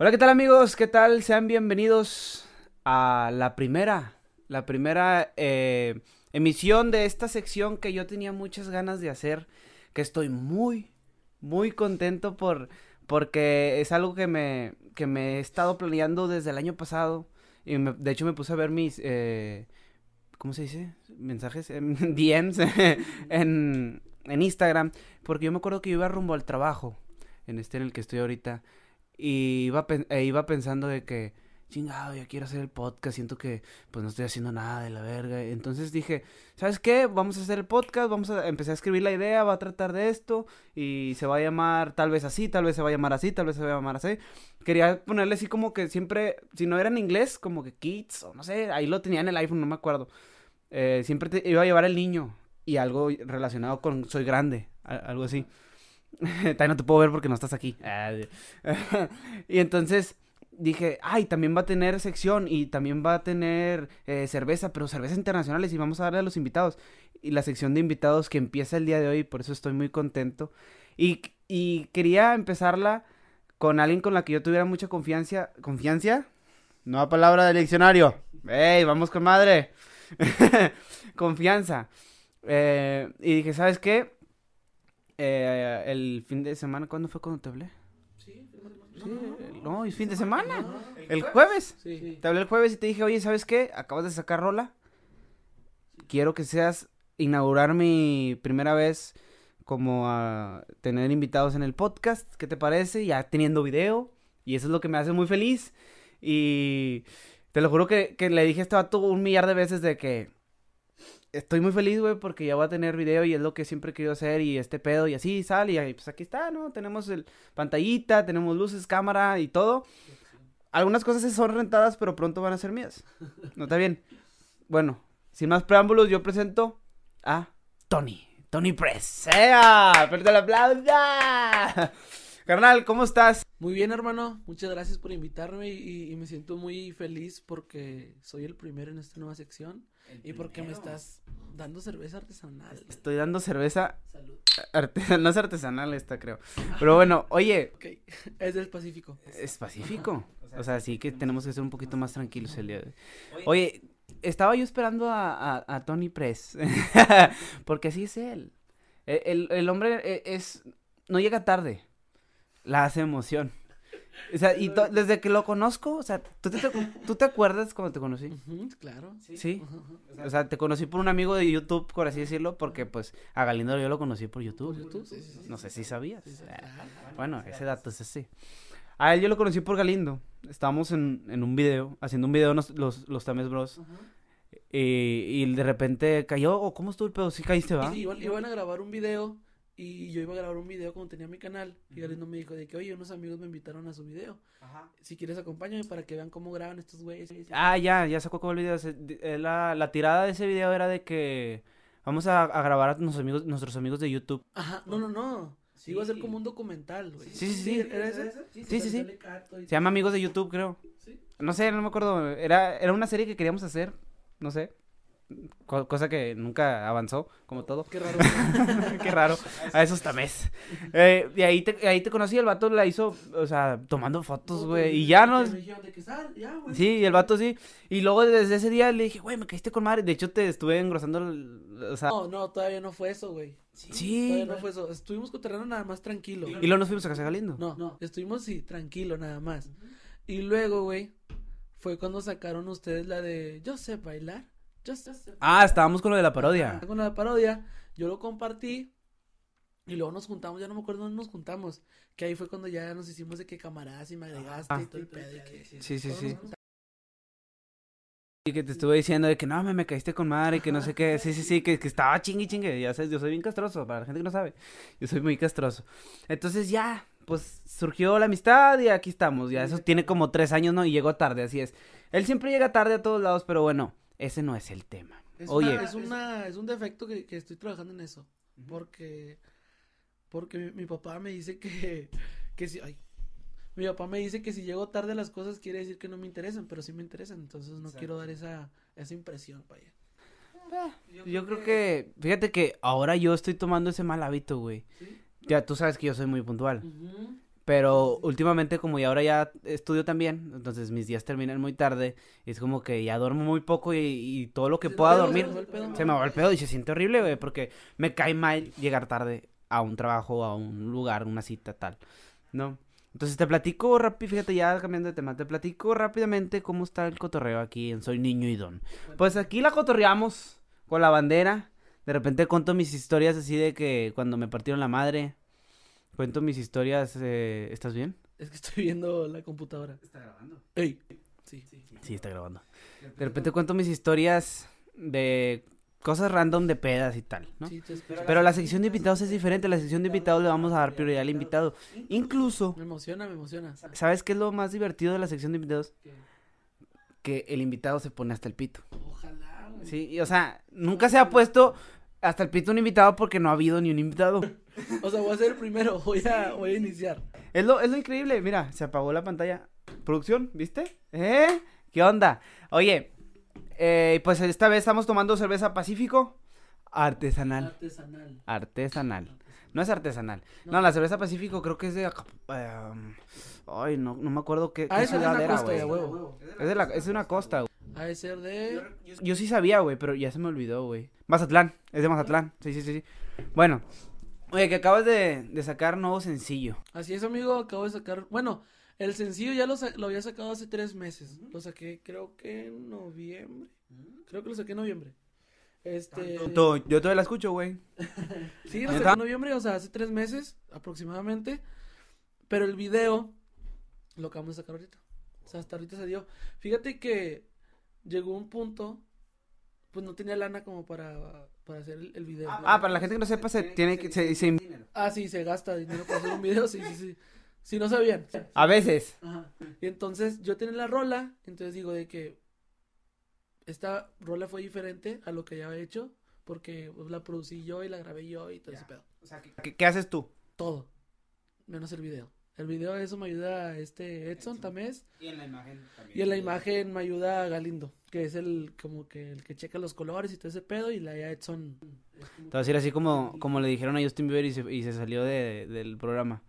Hola, ¿qué tal amigos? ¿Qué tal? Sean bienvenidos a la primera, la primera eh, emisión de esta sección que yo tenía muchas ganas de hacer, que estoy muy, muy contento por, porque es algo que me, que me he estado planeando desde el año pasado. Y de hecho me puse a ver mis, eh, ¿cómo se dice? Mensajes, en DMs en, en Instagram, porque yo me acuerdo que yo iba rumbo al trabajo, en este en el que estoy ahorita, y iba, e iba pensando de que, chingado, ya quiero hacer el podcast, siento que pues no estoy haciendo nada de la verga. Entonces dije, ¿sabes qué? Vamos a hacer el podcast, vamos a empezar a escribir la idea, va a tratar de esto y se va a llamar tal vez así, tal vez se va a llamar así, tal vez se va a llamar así. Quería ponerle así como que siempre, si no era en inglés, como que kids o no sé, ahí lo tenía en el iPhone, no me acuerdo. Eh, siempre iba a llevar el niño y algo relacionado con soy grande, algo así. También no te puedo ver porque no estás aquí. y entonces dije, ay, también va a tener sección y también va a tener eh, cerveza, pero cervezas internacionales y vamos a darle a los invitados. Y la sección de invitados que empieza el día de hoy, por eso estoy muy contento. Y, y quería empezarla con alguien con la que yo tuviera mucha confianza. ¿Confianza? Nueva palabra del diccionario. ¡Ey, vamos con madre! Confianza. Eh, y dije, ¿sabes qué? Eh, el fin de semana, ¿cuándo fue cuando te hablé? Sí, no, el fin de semana. ¿El jueves? Sí. Te hablé el jueves y te dije, oye, ¿sabes qué? Acabas de sacar rola. Quiero que seas inaugurar mi primera vez como a tener invitados en el podcast. ¿Qué te parece? Ya teniendo video. Y eso es lo que me hace muy feliz. Y te lo juro que, que le dije a este vato un millar de veces de que estoy muy feliz, güey, porque ya voy a tener video y es lo que siempre he querido hacer y este pedo y así sale y pues aquí está, ¿no? Tenemos el pantallita, tenemos luces, cámara y todo. Algunas cosas son rentadas, pero pronto van a ser mías. ¿No está bien? Bueno, sin más preámbulos, yo presento a Tony. Tony Press. ¡Sea! ¡Perdón la aplauso! Carnal, ¿cómo estás? Muy bien, hermano. Muchas gracias por invitarme y, me siento muy feliz porque soy el primero en esta nueva sección y porque me estás dando cerveza artesanal. Estoy dando cerveza. Salud. no es artesanal esta, creo. Pero bueno, oye. Es del Pacífico. Es Pacífico. O sea, sí que tenemos que ser un poquito más tranquilos el día de hoy. Oye, estaba yo esperando a, Tony Press. porque así es él. E, el, el hombre e, es. No llega tarde la hace emoción. O sea, y desde que lo conozco, o sea, ¿tú te, ¿tú te acuerdas cuando te conocí? claro. Sí. O sea, te conocí por un amigo de YouTube, por así decirlo, porque pues a Galindo yo lo conocí por YouTube. YouTube? Sí, sí, no sé si sabías. bueno, ese dato es así. A él yo lo conocí por Galindo. Estábamos en, en un video, haciendo un video los, los, los Tames Bros. Y, y, de repente cayó, o ¿cómo estuvo el pedo? ¿Sí caíste, va? Sí, iban a grabar un video y yo iba a grabar un video cuando tenía mi canal. Y Galindo me dijo de que, oye, unos amigos me invitaron a su video. Ajá. Si quieres, acompáñame para que vean cómo graban estos güeyes. Ah, ya, ya sacó como el video. Eh, la, la tirada de ese video era de que vamos a, a, grabar a nuestros amigos, nuestros amigos de YouTube. Ajá, no, no, no. Sí. Iba a ser como un documental, güey. Sí, sí, sí. ¿Era eso? Sí, sí, sí. Se llama Amigos de YouTube, creo. Sí. No sé, no me acuerdo. Era, era una serie que queríamos hacer. No sé cosa que nunca avanzó, como todo. Qué raro. Qué raro. A esos tamés. Eh, y ahí te, ahí te conocí, el vato la hizo, o sea, tomando fotos, güey. Y ya no. Sí, y el vato sí. Y luego desde ese día le dije, güey, me caíste con madre. De hecho, te estuve engrosando. O sea... No, no, todavía no fue eso, güey. Sí. Todavía no fue eso. Estuvimos con terreno nada más tranquilo. Y luego nos fuimos a Casa Galindo. No, no. Estuvimos, sí, tranquilo nada más. Y luego, güey, fue cuando sacaron ustedes la de Yo sé bailar. Ah, estábamos con lo de la parodia. Con la parodia, yo lo compartí y luego nos juntamos, ya no me acuerdo dónde nos juntamos, que ahí fue cuando ya nos hicimos de que camaradas y me agregaste ah. y todo el pedo y que... Sí, sí, sí. Y que te estuve diciendo de que no, me, me caíste con madre y que no sé qué. Sí, sí, sí, que, que estaba chingue chingue. Ya sabes, yo soy bien castroso, para la gente que no sabe. Yo soy muy castroso. Entonces ya, pues surgió la amistad y aquí estamos. Ya eso tiene como tres años, ¿no? Y llegó tarde, así es. Él siempre llega tarde a todos lados, pero bueno, ese no es el tema. Es Oye. es, una, es un defecto que, estoy trabajando en eso. Porque, porque mi, papá me dice que, que si, ay, mi papá me dice que si llego tarde a las cosas quiere decir que no me interesan, pero sí me interesan. Entonces no quiero dar esa, esa impresión, vaya. Ah, yo, creo que... fíjate que ahora yo estoy tomando ese mal hábito, güey. Ya tú sabes que yo soy muy puntual. Pero últimamente, como ya ahora ya estudio también, entonces mis días terminan muy tarde. Y es como que ya duermo muy poco y, y todo lo que Se pueda pedo, dormir se pedo. me va el pedo y se siente horrible, güey, porque me cae mal llegar tarde a un trabajo, a un lugar, una cita, tal. ¿No? Entonces te platico rápido, fíjate, ya cambiando de tema, te platico rápidamente cómo está el cotorreo aquí en Soy Niño y Don. Pues aquí la cotorreamos con la bandera. De repente cuento mis historias así de que cuando me partieron la madre. Cuento mis historias. eh, ¿Estás bien? Es que estoy viendo la computadora. Está grabando. Ey. Sí. Sí, está grabando. De repente cuento mis historias de cosas random de pedas y tal, ¿no? Sí. Pero la sección de invitados es diferente. La sección de invitados le vamos a dar prioridad al invitado. Incluso, Me emociona, me emociona. ¿sabes qué es lo más divertido de la sección de invitados? ¿Qué? Que el invitado se pone hasta el pito. Ojalá, güey. Sí, y, o sea, nunca se ha puesto hasta el pito un invitado porque no ha habido ni un invitado. O sea, voy a ser el primero. Voy a, voy a iniciar. Es lo, es lo increíble. Mira, se apagó la pantalla. Producción, ¿viste? ¿Eh? ¿Qué onda? Oye, eh, pues esta vez estamos tomando cerveza Pacífico artesanal. Artesanal. Artesanal. No es artesanal. No, la cerveza Pacífico creo que es de. Eh, ay, no, no me acuerdo qué, Ah, qué es ciudad una era, costa, güey. ya, huevo. Es de, la, es de una costa, güey. Ha de ser de. Yo sí sabía, güey, pero ya se me olvidó, güey. Mazatlán, es de Mazatlán. Sí, sí, sí, sí. Bueno, oye, que acabas de, de sacar nuevo sencillo. Así es, amigo. Acabo de sacar. Bueno, el sencillo ya lo, lo había sacado hace tres meses. Lo saqué, creo que en noviembre. Creo que lo saqué en noviembre. Este. Yo todavía la escucho, güey. Sí, lo saqué en noviembre, o sea, hace tres meses aproximadamente. Pero el video lo acabamos de sacar ahorita. O sea, hasta ahorita se dio. Fíjate que llegó un punto, pues no tenía lana como para, para hacer el, el video. Ah, para la gente que no sepa, se tiene que. Se, se- Ah, sí, se gasta dinero para hacer un video, sí, sí, sí. Si no sabían. a veces. Ajá. Y entonces yo tenía la rola, entonces digo de que esta rola fue diferente a lo que ya había hecho, porque pues, la producí yo y la grabé yo y todo ese pedo. ¿Qué, qué haces tú? Todo, menos el video. El video eso me ayuda este Edson Tamés Y en la imagen también. y en la imagen me ayuda Galindo, que es el como que el que checa los colores y todo ese pedo y la ya Edson. Te voy a decir así como, como le dijeron a Justin Bieber y se, y se salió de- del programa.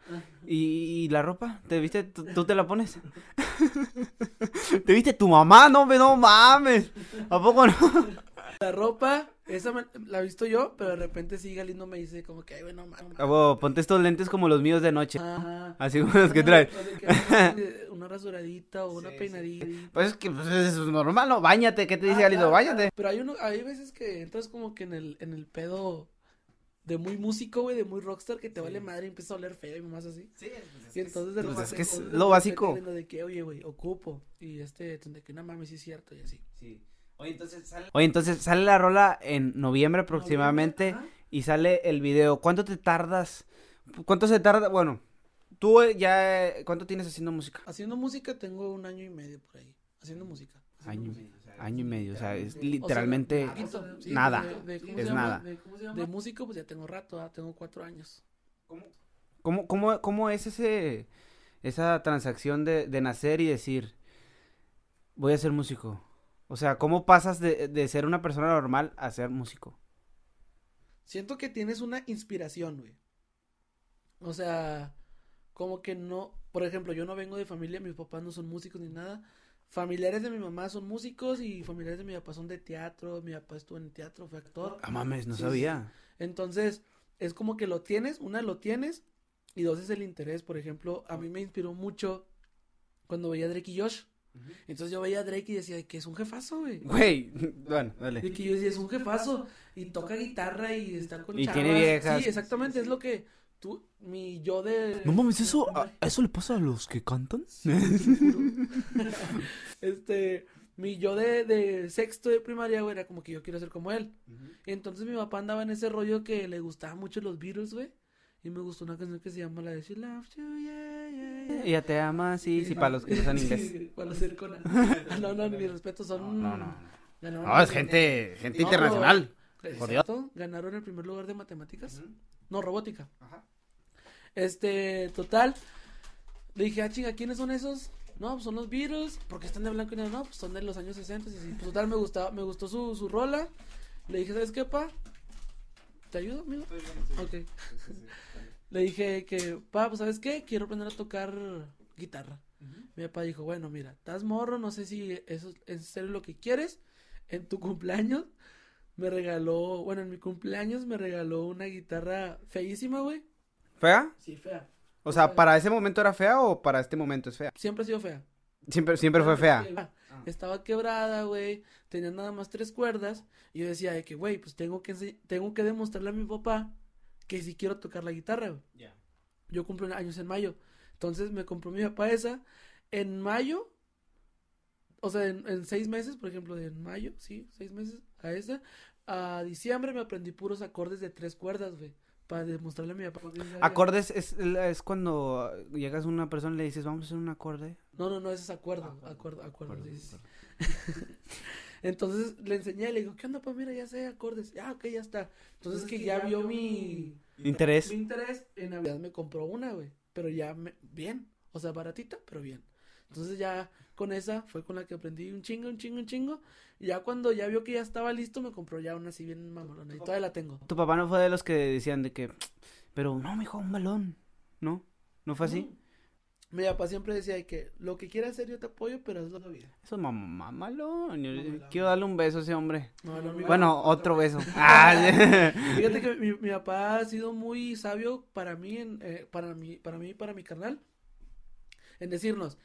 ¿Y, y la ropa? ¿Te viste? ¿Tú, tú te la pones? ¿Te viste tu mamá? No, no mames. ¿A poco no? La ropa, esa me- la he visto yo, pero de repente sí Galindo me dice como que, ay, bueno, mames. A huevo, ponte estos lentes como los míos de noche. Ajá. Así como los que que una- Una rasuradita o una Sí, sí. peinadita. Pues es que pues, es normal, ¿no? Báñate, ¿qué te dice Ah, Galindo? Báñate. Pero hay uno, hay veces que entras como que en el, en el pedo de muy músico, güey, de muy rockstar, que te vale madre y empieza a oler feo y más así. Y entonces de Pues repente- es que es lo de básico. De que, oye, güey, ocupo. Y este, de que no mames, sí es cierto, y así. Oye, entonces sale... Oye, entonces sale la rola en noviembre aproximadamente y sale el video. ¿Cuánto te tardas? ¿Cuánto se tarda? Bueno, tú eh, ya... eh, ¿Cuánto tienes haciendo música? Haciendo música tengo un año y medio por ahí. Haciendo música. Año, año y medio, o sea, es O sea, literalmente sí, nada. de- de- ¿cómo Es se llama? nada. De, de músico, pues ya tengo rato, ah, tengo cuatro años. ¿Cómo, cómo, cómo es ese, esa transacción de, de nacer y decir, voy a ser músico? O sea, ¿cómo pasas de, de ser una persona normal a ser músico? Siento que tienes una inspiración, güey. O sea, como que no, por ejemplo, yo no vengo de familia, mis papás no son músicos ni nada. Familiares de mi mamá son músicos y familiares de mi papá son de teatro. Mi papá estuvo en el teatro, fue actor. Ah, mames, no Sí, sabía. Entonces, es como que lo tienes, una lo tienes y dos es el interés. Por ejemplo, a mí me inspiró mucho cuando veía a Drake y Josh. Entonces yo veía a Drake y decía que es un jefazo, güey. Güey, bueno, dale. De que yo decía, es un jefazo y toca guitarra y está con Y chavas. tiene viejas. Sí, exactamente, es lo que tú, mi yo de... No mames, eso, a, a eso le pasa a los que cantan. este, mi yo de, de sexto de primaria, güey, era como que yo quiero ser como él. Y entonces mi papá andaba en ese rollo que le gustaban mucho los Beatles, güey. Y me gustó una canción que se llama la de She Loves You, yeah, yeah, yeah. Ella te ama, sí, sí, para los que no saben inglés. Sí, para los del Conan. No, no, mi respeto, son... No, no. ganaron- No, es gente, gente No, internacional. Por Dios. Exacto, ganaron el primer lugar de matemáticas. No, robótica. Este, total. Le dije, ah, chinga, ¿quiénes son esos? No, pues son los Beatles. porque están de blanco y negro? No, pues son de los años 60. Y así. Pues, total, me, gustaba, me gustó su, su rola. Le dije, ¿sabes qué, pa? ¿Te ayudo, amigo? Ok. Le dije que, papá, pues, ¿sabes qué? Quiero aprender a tocar guitarra. Mi papá dijo, bueno, mira, estás morro, no sé si eso es serio lo que quieres. En tu cumpleaños me regaló, bueno, en mi cumpleaños me regaló una guitarra feísima, güey. ¿Fea? Sí, fea. O sea, ¿para ese momento era fea o para este momento es fea? Siempre ha sido fea. Siempre, siempre fue fea. Ah, Estaba quebrada, güey. Tenía nada más tres cuerdas. Y yo decía de que, güey, pues tengo que, tengo que demostrarle a mi papá que si quiero tocar la guitarra, güey. Yo cumplo años en mayo. Entonces me compró mi papá esa. En mayo, o sea, en, en seis meses, por ejemplo, de en mayo, sí, seis meses a esa. A diciembre me aprendí puros acordes de tres cuerdas, güey. Para demostrarle a mi papá. que. Acordes es, es cuando llegas a una persona y le dices, vamos a hacer un acorde. No, no, no, ese es acuerdo. Acuerdo, acuerdo. sí, sí, sí. Entonces le enseñé, le digo, ¿qué onda? Pues mira, ya sé acordes. Ah, ok, ya está. Entonces que ya vio mi, Interés. mi interés. En Navidad me compró una, güey. Pero ya me- bien. O sea, baratita, pero bien. Entonces ya con esa fue con la que aprendí un chingo, un chingo, un chingo. Y ya cuando ya vio que ya estaba listo, me compró ya una así bien mamolona. Y todavía la tengo. Tu papá no fue de los que decían de que, pero no, mijo, un balón. ¿No? ¿No fue así? Mi papá siempre decía de que lo que quieras hacer yo te apoyo, pero hazlo bien. Eso es mamá Mamalón. Quiero darle un beso a ese hombre. No, no, mi- Bueno, otro beso. Ah, Fíjate que mi, mi papá ha sido muy sabio para mí, en, eh, para mí, para mí y para mi carnal, en decirnos,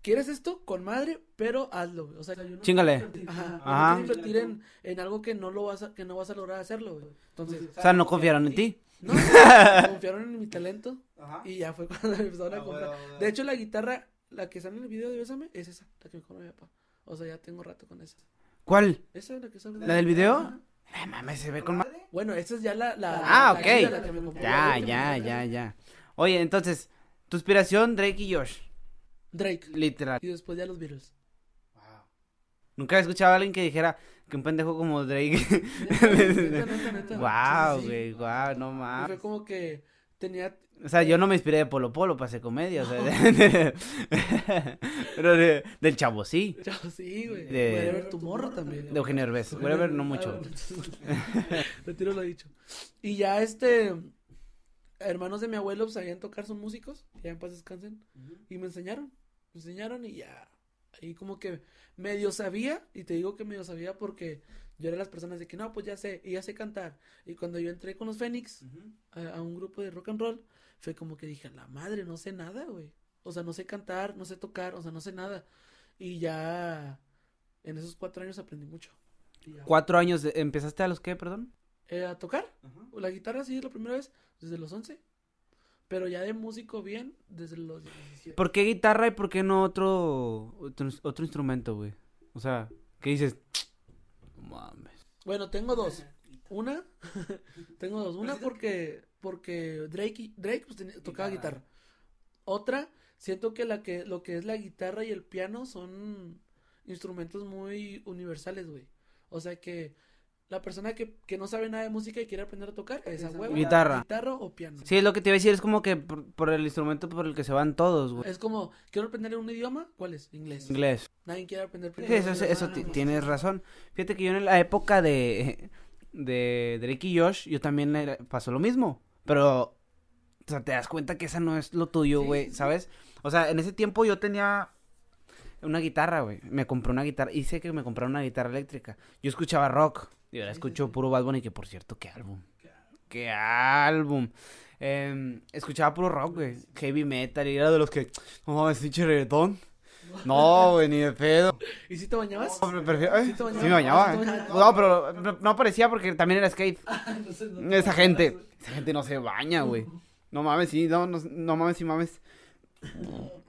¿quieres esto? Con madre, pero hazlo, güey. O sea, yo no Chingale. Ajá, no Ajá. quiero invertir en, en algo que no lo vas a, que no vas a lograr hacerlo, güey. Entonces, O sea, no confiaron en ti. No, confiaron en mi talento y ya fue cuando me empezaron a comprar. De hecho, la guitarra, la que sale en el video de Bésame, es esa, la que me compró mi papá. O sea, ya tengo rato con esa. ¿Cuál? Esa es la que sale. ¿La del video? Ajá. Ay, mames, se ve con madre. Bueno, esa es ya la, la Ah, la ok. la que me compró. Ya, La ya, ya, ya. Oye, entonces, tu inspiración, Drake y Josh. Drake. Literal. Y después ya los Beatles. Nunca he escuchado a alguien que dijera que un pendejo como Drake. Neta, neta, neta. Wow, güey, wow, no Y fue mames. como que tenía. O sea, yo no me inspiré de Polo Polo para hacer comedia, o sea, de- pero de- del chavo sí, Chao, sí, güey. De- Wherever Tomorrow también. de Eugenio Derbez. Whatever, no mucho. Ah, Retiro lo dicho. Y ya este. Hermanos de mi abuelo sabían tocar, son músicos. Ya en paz descansen. Y me enseñaron. Me enseñaron y ya. Ahí como que medio sabía. Y te digo que medio sabía porque yo era las personas de que no, pues ya sé. Y ya sé cantar. Y cuando yo entré con los Fénix. a, a un grupo de rock and roll, fue como que dije, la madre, no sé nada, güey. O sea, no sé cantar, no sé tocar, o sea, no sé nada. Y ya en esos cuatro años aprendí mucho. Cuatro años, de- ¿empezaste a los qué, perdón? Eh, a tocar, la guitarra sí, la primera vez, desde los 11. Pero ya de músico bien, desde los 17. ¿Por qué guitarra y por qué no otro, otro, otro instrumento, güey? O sea, ¿qué dices? No mames. Bueno, tengo dos. Una, tengo dos. Una porque, porque Drake, y- Drake pues, tenía- tocaba guitarra. Otra, siento que la que, lo que es la guitarra y el piano son instrumentos muy universales, güey. O sea que la persona que, que no sabe nada de música y quiere aprender a tocar es a huevo. Guitarra. Guitarra o piano. Sí, es lo que te iba a decir, es como que por, por el instrumento por el que se van todos, güey. Es como, quiero aprender un idioma, ¿cuál es? Inglés. Inglés. Nadie quiere aprender Sí, primero eso, eso, tienes razón. Fíjate que yo en la época de, de Drake y Josh, yo también era- pasó lo mismo. Pero, o sea, te das cuenta que esa no es lo tuyo, Sí, güey, sí, sí. ¿sabes? O sea, en ese tiempo yo tenía una guitarra, güey. Me compré una guitarra, hice que me comprara una guitarra eléctrica. Yo escuchaba rock. Y ahora Sí, sí, escucho sí. puro Bad Bunny, que por cierto, qué álbum. Qué álbum. Em, escuchaba puro rock, güey. Heavy metal. Y era de los que, no mames, pinche reggaetón. No, güey, ni de pedo. ¿Y si te bañabas? No, pero prefiero- ¿eh? ¿Sí te bañabas? Sí me bañaba. Ah, ¿eh? ¿sí? No, pero no, aparecía porque también era skate. No- Esa gente, esa gente no se baña, güey. No mames, sí, no, no, no mames, sí mames.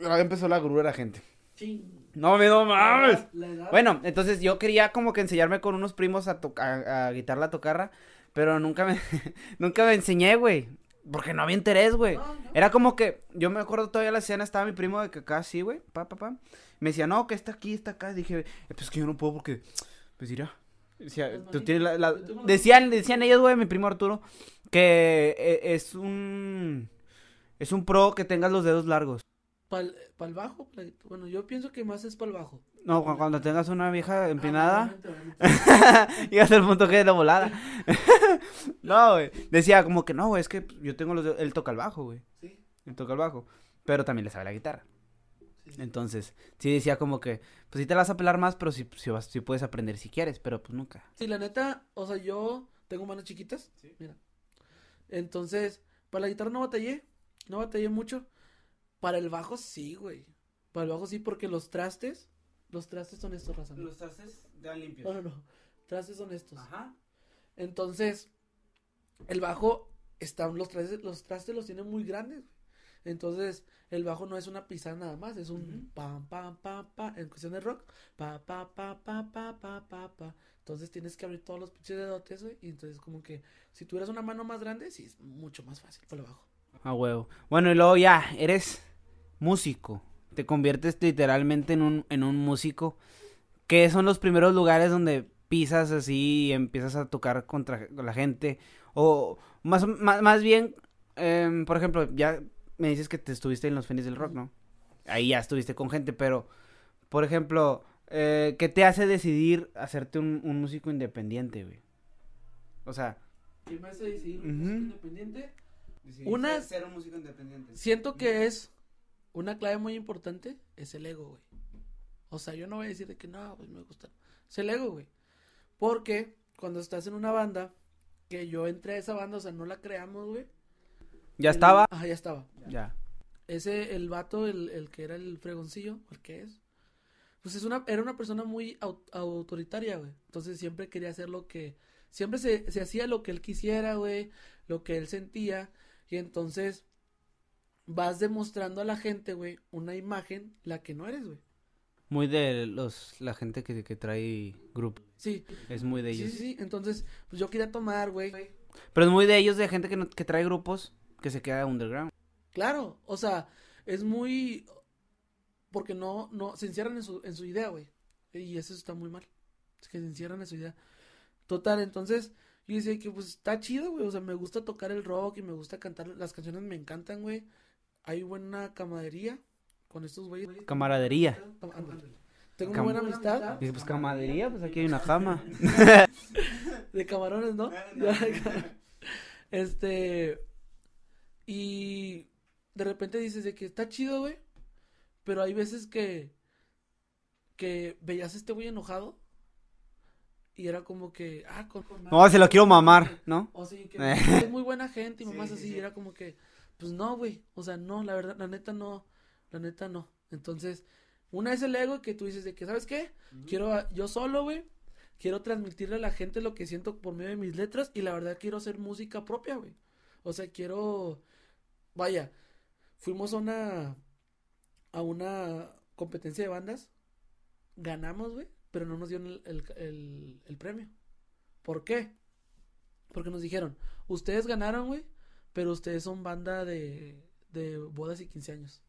Ahora empezó la grura, gente. Ching. No mames, no mames. La edad. Bueno, entonces yo quería como que enseñarme con unos primos a, tocar a, guitar la tocarra, pero nunca me, nunca me enseñé, güey. Porque no había interés, güey. No, no. Era como que, yo me acuerdo todavía la escena, estaba mi primo de que acá así, güey, pa, pa, pa. Me decía, no, que está aquí, está acá. Dije, "Eh, pues que yo no puedo porque, pues. Decía, tú tienes la, la- las Decían, decían ellos, güey, mi primo Arturo, que eh, es un, es un pro que tengas los dedos largos. Para el bajo, pa' la- bueno, yo pienso que más es para el bajo. No, cu- cuando tengas una vieja empinada, Ah, obviamente. y hasta el punto que de volada. no, güey. Decía como que no, güey, es que yo tengo los. Él toca el bajo, güey. Sí, Él toca el bajo. Pero también le sabe la guitarra. sí. Entonces, sí decía como que, pues sí te la vas a pelar más, pero sí, sí, vas- sí puedes aprender si quieres, pero pues nunca. Sí, la neta, o sea, yo tengo manos chiquitas. Mira. Entonces, para la guitarra no batallé. No batallé mucho. Para el bajo sí, güey. Para el bajo sí, porque los trastes. Los trastes son estos, raza. ¿no? trastes dan limpios. No, no, no. Trastes son estos. Ajá. Entonces, el bajo están los trastes, los trastes los tiene muy grandes. güey. Entonces, el bajo no es una pisada nada más, es un pam pam pam pam en cuestión de rock, pa pa pa pa pa pa pa pa. Entonces tienes que abrir todos los pinches dedotes, güey, y entonces como que si tuvieras una mano más grande, sí es mucho más fácil para el bajo. A huevo. Bueno, y luego ya, eres músico. Te conviertes literalmente en un, en un músico. ¿Qué son los primeros lugares donde pisas así y empiezas a tocar contra la gente? O más, más, más bien, em, por ejemplo, ya me dices que te estuviste en los Fénix del Rock, ¿no? Ahí ya estuviste con gente, pero, por ejemplo, eh, ¿qué te hace decidir hacerte un, un músico independiente, güey? O sea, ¿Qué me hace decidir Ujú. música independiente? decidir Una- ser un músico independiente. Siento que es una clave muy importante, es el ego, güey. O sea, yo no voy a decir de que no, pues me gusta. Es el ego, güey. Porque cuando estás en una banda, que yo entré a esa banda, o sea, no la creamos, güey. ¿Ya El- estaba? Ajá, ya estaba. Ya. Ese, el vato, el, el que era el fregoncillo, el que es. Pues es una, era una persona muy au- autoritaria, güey. Entonces siempre quería hacer lo que, siempre se, se hacía lo que él quisiera, güey, lo que él sentía. Y entonces vas demostrando a la gente, güey, una imagen, la que no eres, güey. Muy de los la gente que, que trae grupo. Sí, Es muy de ellos. sí, sí. Entonces, pues yo quería tomar, güey. Pero es muy de ellos, de gente que, no- que trae grupos que se queda underground. Claro, o sea, es muy porque no, no, se encierran en su, en su idea, güey. Y eso está muy mal. Es que se encierran en su idea. Total, entonces, yo decía que pues está chido, güey. O sea, me gusta tocar el rock y me gusta cantar. Las canciones me encantan, güey. Hay buena camaradería con estos güeyes. Camaradería. Tengo una Cam- buena amistad. Dice, pues camaradería, pues aquí hay una cama. De camarones, ¿no? este. Y de repente dices de que está chido, güey. Pero hay veces que. Que veías a este güey enojado. Y era como que. Ah, con. con No, se lo quiero mamar, ¿no? O sí, que es muy buena gente y mamás sí, así. sí. Y era como que. Pues no, güey. O sea, no, la verdad, la neta no. La neta no. Entonces, una es el ego que tú dices de que, ¿sabes qué? Quiero, a- yo solo, güey, quiero transmitirle a la gente lo que siento por medio de mis letras y la verdad quiero hacer música propia, güey. O sea, quiero, vaya, fuimos a una, a una competencia de bandas, ganamos, güey, pero no nos dieron el, el, el- el premio. ¿Por qué? Porque nos dijeron, ustedes ganaron, güey, pero ustedes son banda de, de bodas y 15 años.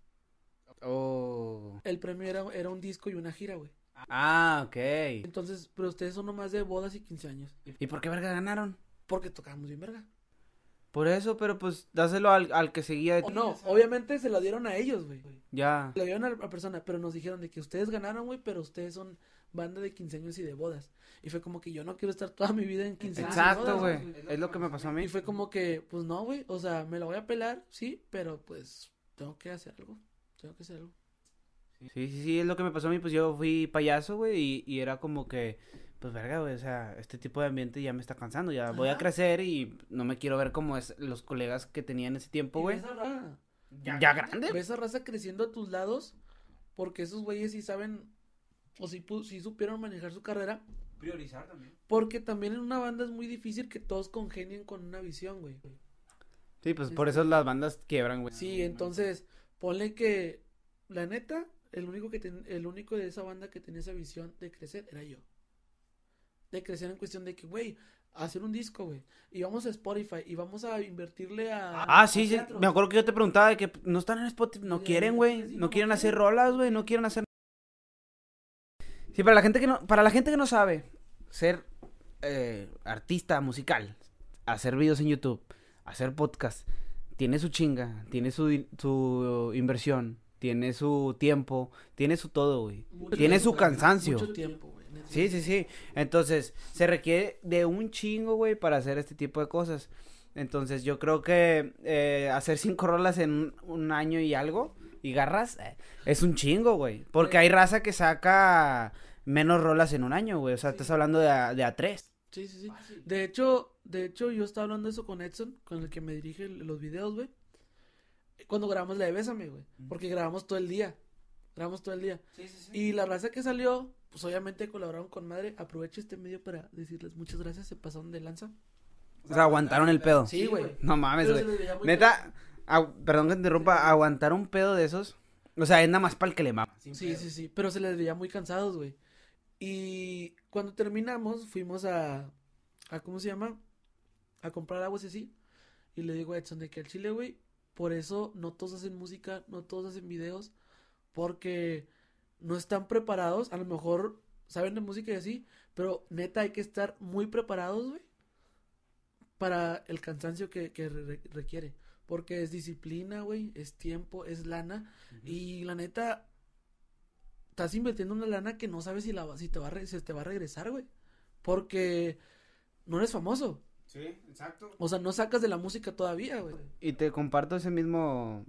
Oh. El premio era, era un disco y una gira, güey. Ah, ok. Entonces, pero ustedes son nomás de bodas y 15 años. ¿Y por qué verga ganaron? Porque tocábamos bien verga. Por eso, pero pues dáselo al, al que seguía de O ti. no, obviamente se lo dieron a ellos, güey. Ya. Le dieron a la persona, pero nos dijeron de que ustedes ganaron, güey, pero ustedes son banda de 15 años y de bodas. Y fue como que yo no quiero estar toda mi vida en 15 años. Exacto, güey. Es lo que me pasó a mí. Y fue como que, pues no, güey, o sea, me lo voy a pelar, sí, pero pues tengo que hacer algo. Tengo que hacer algo. Sí, sí, sí, es lo que me pasó a mí, pues yo fui payaso, güey, y, y era como que, pues verga, güey, o sea, este tipo de ambiente ya me está cansando, ya voy a crecer y no me quiero ver como es los colegas que tenía en ese tiempo, güey. ves a ra- Ya, grande. ves a raza creciendo a tus lados, porque esos güeyes sí saben, o sí, pu- sí supieron manejar su carrera. Priorizar también. Porque también en una banda es muy difícil que todos congenien con una visión, güey. Sí, pues por eso las bandas quiebran, güey. Sí, entonces, ponle que, la neta, el único que ten- el único de esa banda que tenía esa visión de crecer era yo. De crecer en cuestión de que, güey, hacer un disco, güey. Y vamos a Spotify y vamos a invertirle a. Ah, sí, sí, me acuerdo que yo te preguntaba de que no están en Spotify, no quieren, güey, no quieren. hacer rolas, güey, no quieren hacer Sí, para la gente que no para la gente que no sabe ser eh, artista musical, hacer videos en YouTube, hacer podcast, tiene su chinga, tiene su, su inversión, tiene su tiempo, tiene su todo, güey. Mucho Tiene su cansancio. Mucho tiempo, güey. Sí, sí, sí. Entonces, se requiere de un chingo, güey, para hacer este tipo de cosas. Entonces, yo creo que eh, hacer cinco rolas en un año y algo, y garras, eh, es un chingo, güey. Porque hay raza que saca menos rolas en un año, güey. O sea, estás hablando de a, de a tres. Sí, sí, sí. De hecho, de hecho, yo estaba hablando de eso con Edson, con el que me dirige los videos, güey. Cuando grabamos la de Bésame, güey. Porque grabamos todo el día. Grabamos todo el día. Y la raza que salió, pues obviamente colaboraron con madre. Aprovecho este medio para decirles muchas gracias, se pasaron de lanza. O sea, aguantaron el pedo. Sí, güey. No mames, güey. Neta, perdón que te interrumpa, aguantar un pedo de esos. O sea, es nada más para el que le mama. Sí, sí, sí, pero se les veía muy cansados, güey. Y cuando terminamos, fuimos a, a, ¿cómo se llama? A comprar aguas y así. Y le digo a Edson de que al chile, güey, por eso no todos hacen música, no todos hacen videos, porque no están preparados, a lo mejor saben de música y así, pero neta hay que estar muy preparados, güey, para el cansancio que, que re- requiere. Porque es disciplina, güey, es tiempo, es lana. Y la neta, estás invirtiendo una lana que no sabes si, la, va- si te va a re- si te va a regresar, güey. Porque no eres famoso. Sí, exacto. O sea, no sacas de la música todavía, güey. Y te comparto ese mismo,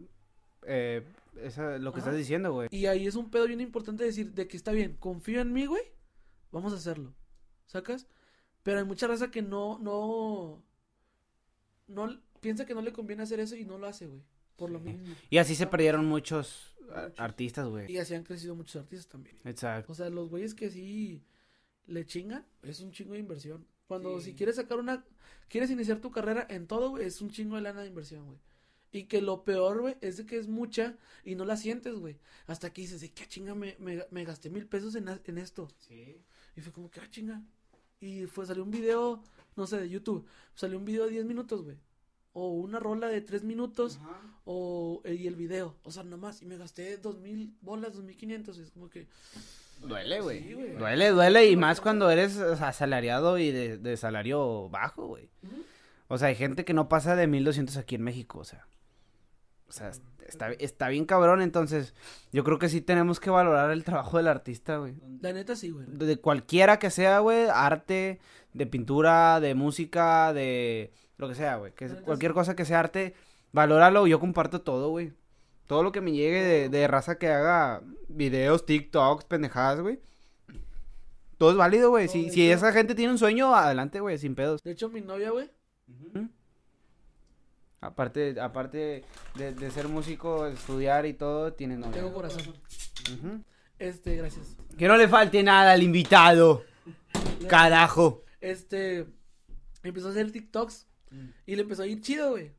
eh, esa, lo que Ajá. estás diciendo, güey. Y ahí es un pedo bien importante decir de que está bien, confío en mí, güey. Vamos a hacerlo. ¿Sacas? Pero hay mucha raza que no, no, no piensa que no le conviene hacer eso y no lo hace, güey. Por lo mismo. Y así se perdieron muchos artistas, güey. Y así han crecido muchos artistas también. Exacto. O sea, los güeyes que sí le chingan, es un chingo de inversión. Cuando Sí. si quieres sacar una, quieres iniciar tu carrera en todo, güey, es un chingo de lana de inversión, güey. Y que lo peor, güey, es de que es mucha y no la sientes, güey. Hasta que dices, de qué chinga me, me, me gasté mil pesos en, en esto. Y fue como que, ah, chinga. Y fue, salió un video, no sé, de YouTube. Salió un video de 10 minutos, güey. O una rola de 3 minutos. O, y el video. O sea, nomás. Y me gasté dos mil bolas, dos mil quinientos. Es como que. Duele, güey. Sí, güey. duele, duele. Y más cuando eres asalariado y de, de salario bajo, güey. O sea, hay gente que no pasa de 1200 aquí en México, o sea. O sea, está, está bien cabrón, entonces yo creo que sí tenemos que valorar el trabajo del artista, güey. La neta sí, güey. De cualquiera que sea, güey, arte, de pintura, de música, de lo que sea, güey. Que cualquier cosa que sea arte, valóralo. Yo comparto todo, güey. Todo lo que me llegue de, de raza que haga videos, TikToks, pendejadas, güey. Todo es válido, güey. Si, esa gente tiene un sueño, adelante, güey, sin pedos. De hecho, mi novia, güey. Aparte, aparte de, de ser músico, estudiar y todo, tiene novia. Tengo corazón. Este, gracias. Que no le falte nada al invitado. Carajo. Este. Empezó a hacer TikToks. Y le empezó a ir chido, güey.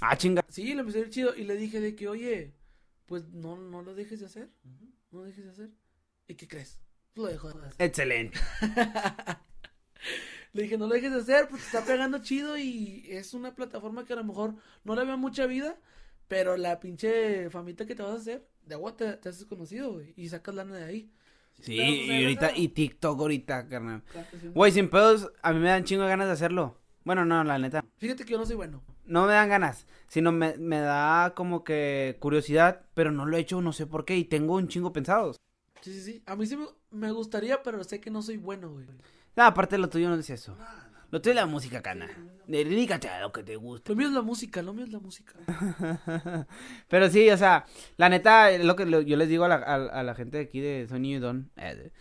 Ah, chinga. Sí, le empezó a ir chido. Y le dije de que, oye, pues no, no lo dejes de hacer. No lo dejes de hacer. ¿Y qué crees? Lo dejó de hacer. Excelente. Le dije, no lo dejes de hacer, pues te está pegando chido y es una plataforma que a lo mejor no le veo mucha vida, pero la pinche famita que te vas a hacer, de agua te, te haces conocido, güey, y sacas lana de ahí. Sí, pues, y ahorita, y TikTok ahorita, carnal. Güey, sin pedos, a mí me dan chingo de ganas de hacerlo. Bueno, no, la neta. Fíjate que yo no soy bueno. No me dan ganas, sino me, me da como que curiosidad, pero no lo he hecho, no sé por qué, y tengo un chingo pensados. Sí, sí, sí. A mí sí me, me gustaría, pero sé que no soy bueno, güey. No, aparte lo tuyo no es eso. Lo tuyo es la música, cana. Dedícate a lo que te gusta. Lo mío es la música, lo mío es la música. Pero sí, o sea, la neta, lo que yo les digo a la, a, a la gente de aquí de Sony y Don, eh,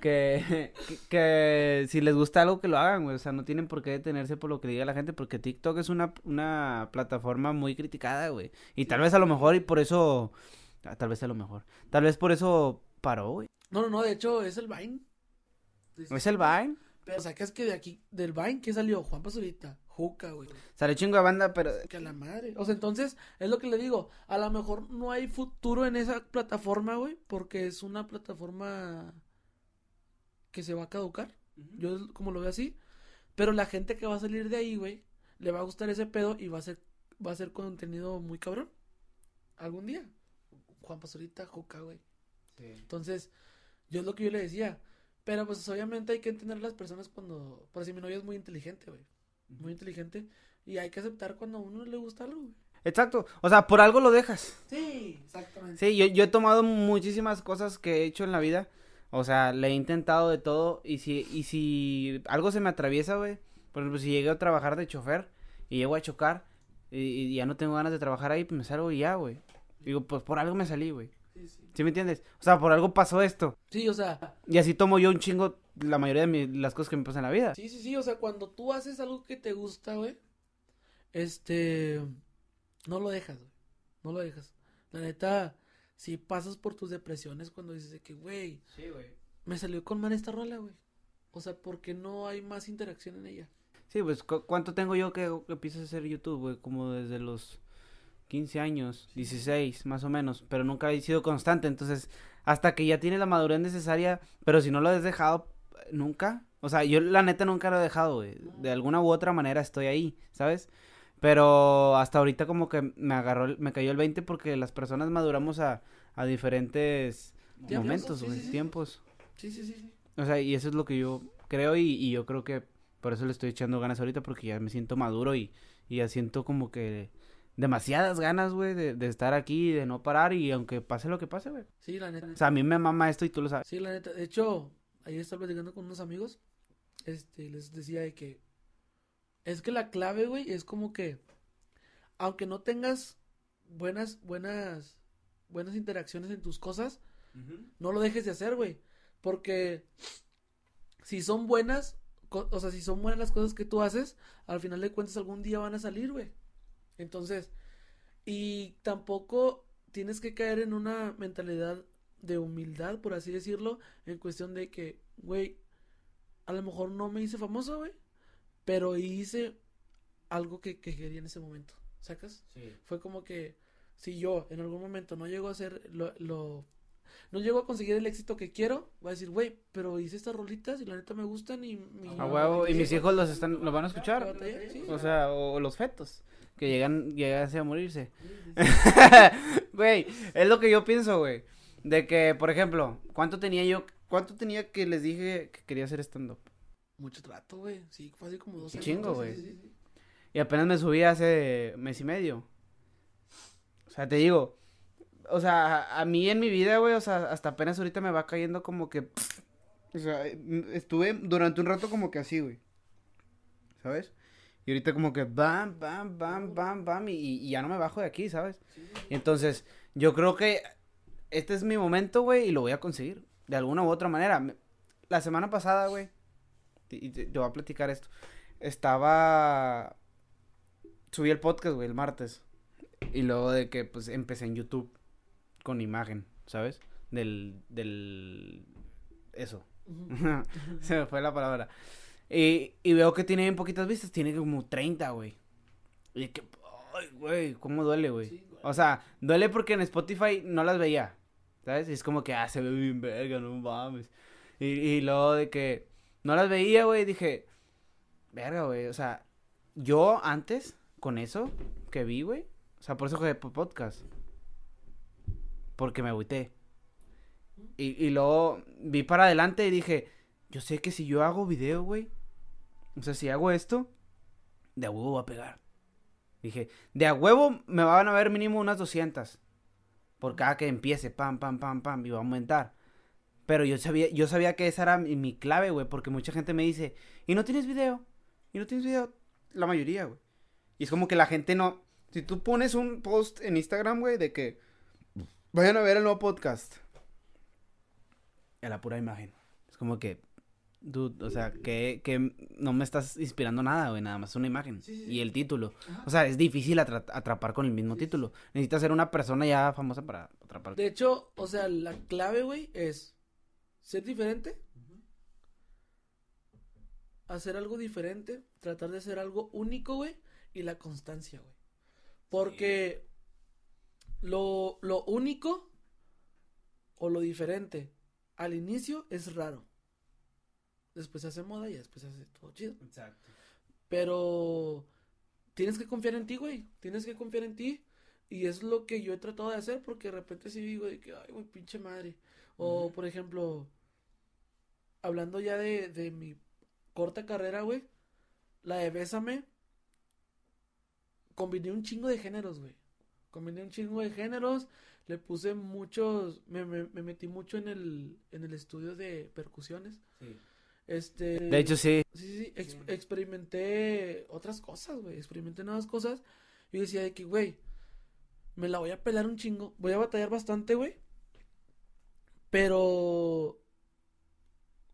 que, que, que si les gusta algo que lo hagan, güey, o sea, no tienen por qué detenerse por lo que diga la gente, porque TikTok es una, una plataforma muy criticada, güey, y tal vez a lo mejor y por eso, ah, tal vez a lo mejor, tal vez por eso paró, güey. No, no, no, de hecho es el Vine. ¿Es el Vine? Pero o sea, que es que de aquí, del Vine, ¿qué salió? Juan Pazurita, Juca, güey. Sale chingo de banda, pero... Que a la madre. O sea, entonces, es lo que le digo. A lo mejor no hay futuro en esa plataforma, güey. Porque es una plataforma que se va a caducar. Yo como lo veo así. Pero la gente que va a salir de ahí, güey, le va a gustar ese pedo y va a ser, va a ser contenido muy cabrón. Algún día. Juan Pazurita, Juca, güey. Entonces, yo es lo que yo le decía. Pero pues obviamente hay que entender a las personas cuando. Por si mi novia es muy inteligente, güey. Muy inteligente. Y hay que aceptar cuando a uno le gusta algo, güey. Exacto. O sea, por algo lo dejas. Sí, exactamente. Sí, yo, yo he tomado muchísimas cosas que he hecho en la vida. O sea, le he intentado de todo. Y si, y si algo se me atraviesa, güey. Por ejemplo, si llegué a trabajar de chofer y llego a chocar y, y ya no tengo ganas de trabajar ahí, pues me salgo y ya, güey. Digo, pues por algo me salí, güey. Sí, sí. ¿Sí me entiendes? O sea, por algo pasó esto. Sí, o sea, Y así tomo yo un chingo la mayoría de mi- las cosas que me pasan en la vida. sí, sí, sí, o sea, cuando tú haces algo que te gusta, güey, este, no lo dejas, güey, no lo dejas. La neta, si pasas por tus depresiones cuando dices de que, güey, Sí, me salió con mal esta rola, güey. O sea, porque no hay más interacción en ella. Sí, pues, ¿cu- ¿cuánto tengo yo que, que empiezo a hacer YouTube, güey? Como desde los 15 años, 16, más o menos. Pero nunca he sido constante, entonces, hasta que ya tienes la madurez necesaria, pero si no lo has dejado, nunca. O sea, yo la neta nunca lo he dejado, güey. De alguna u otra manera estoy ahí, ¿sabes? Pero hasta ahorita como que me agarró, me cayó el 20 porque las personas maduramos a, a diferentes momentos, sí, sí, sí. tiempos. Sí, sí, sí, sí. O sea, y eso es lo que yo creo y, y yo creo que por eso le estoy echando ganas ahorita porque ya me siento maduro y, y ya siento como que demasiadas ganas, güey, de, de estar aquí, de no parar y aunque pase lo que pase, güey. Sí, la neta. O sea, a mí me mama esto y tú lo sabes. Sí, la neta. De hecho, ayer estaba platicando con unos amigos. Este, les decía de que es que la clave, güey, es como que aunque no tengas buenas, buenas, buenas interacciones en tus cosas, no lo dejes de hacer, güey. Porque si son buenas, o sea, si son buenas las cosas que tú haces, al final de cuentas algún día van a salir, güey. Entonces, y tampoco tienes que caer en una mentalidad de humildad, por así decirlo, en cuestión de que, güey, a lo mejor no me hice famoso, güey, pero hice algo que, que quería en ese momento, ¿sacas? Sí. Fue como que si yo en algún momento no llego a hacer lo, lo- no llego a conseguir el éxito que quiero, voy a decir, güey, pero hice estas rolitas y la neta me gustan y mi- A huevo, y mis hijos los están, lo van a ¿La escuchar. Sí. O sea, o, los fetos. Que llegan, llegan a morirse. Güey, es lo que yo pienso, güey. De que, por ejemplo, ¿cuánto tenía yo? ¿Cuánto tenía que les dije que quería hacer stand-up? Mucho trato, güey. Sí, fue así como dos años. chingo, güey. sí, sí, sí. Y apenas me subí hace mes y medio. O sea, te digo. O sea, a mí en mi vida, güey, o sea, hasta apenas ahorita me va cayendo como que. O sea, estuve durante un rato como que así, güey. ¿Sabes? Y ahorita como que bam, bam, bam, bam, bam. Y, y ya no me bajo de aquí, ¿sabes? Y entonces, yo creo que este es mi momento, güey, y lo voy a conseguir. De alguna u otra manera. La semana pasada, güey. Y te, te voy a platicar esto. Estaba subí el podcast, güey, el martes. Y luego de que, pues, empecé en YouTube con imagen, ¿sabes? Del, del, eso. Se me fue la palabra. Y, y veo que tiene bien poquitas vistas, tiene como 30, güey. Y que, ay, güey, cómo duele, güey. Sí, güey. O sea, duele porque en Spotify no las veía, ¿sabes? Y es como que, ah, se ve bien verga, no mames. Y, y luego de que no las veía, güey, dije, verga, güey, o sea, yo antes, con eso que vi, güey, o sea, por eso jugué podcast. Porque me agüité. Y, y luego vi para adelante y dije, yo sé que si yo hago video, güey, o sea, si hago esto, de a huevo va a pegar. Dije, de a huevo me van a ver mínimo unas 200. Por cada que empiece, pam, pam, pam, pam, y va a aumentar. Pero yo sabía, yo sabía que esa era mi, mi clave, güey, porque mucha gente me dice, ¿y no tienes video? ¿Y no tienes video? La mayoría, güey. Y es como que la gente no... Si tú pones un post en Instagram, güey, de que vayan a ver el nuevo podcast. A la pura imagen. Es como que, dude, o sea, que, que no me estás inspirando nada, güey, nada más una imagen. Sí, sí, sí. Y el título. Ajá. O sea, es difícil atra- atrapar con el mismo sí. título. Necesitas ser una persona ya famosa para atrapar. De hecho, o sea, la clave, güey, es ser diferente, hacer algo diferente, tratar de hacer algo único, güey, y la constancia, güey. Porque lo, lo único o lo diferente al inicio es raro. Después se hace moda y después se hace todo chido. Exacto. Pero tienes que confiar en ti, güey. Tienes que confiar en ti. Y es lo que yo he tratado de hacer porque de repente sí digo de que, ay, güey, pinche madre. O, por ejemplo, hablando ya de, de mi corta carrera, güey. La de Bésame. combiné un chingo de géneros, güey. Combiné un chingo de géneros, le puse muchos, me, me, me metí mucho en el, en el estudio de percusiones. Sí. Este. De hecho, sí. Sí, sí, sí, ex- experimenté otras cosas, güey, experimenté nuevas cosas. Y decía de que, güey, me la voy a pelar un chingo, voy a batallar bastante, güey. Pero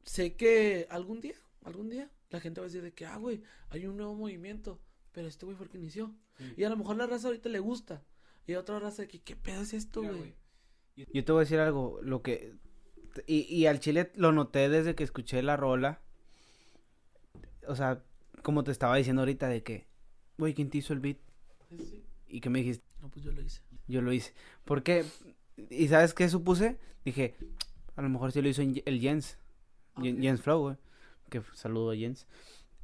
sé que algún día, algún día, la gente va a decir de que, ah, güey, hay un nuevo movimiento, pero este güey fue el que inició. Y a lo mejor la raza ahorita le gusta. Y a otra raza de que, ¿qué pedo es esto, güey? Yo te voy a decir algo, lo que... Y, y al chile lo noté desde que escuché la rola. O sea, como te estaba diciendo ahorita de que, güey, ¿quién te hizo el beat? Sí. Y que me dijiste, No, pues yo lo hice. yo lo hice. ¿Por qué? ¿Y sabes qué supuse? Dije, a lo mejor sí lo hizo el Jens. Jens Flow, güey. Que saludo a Jens.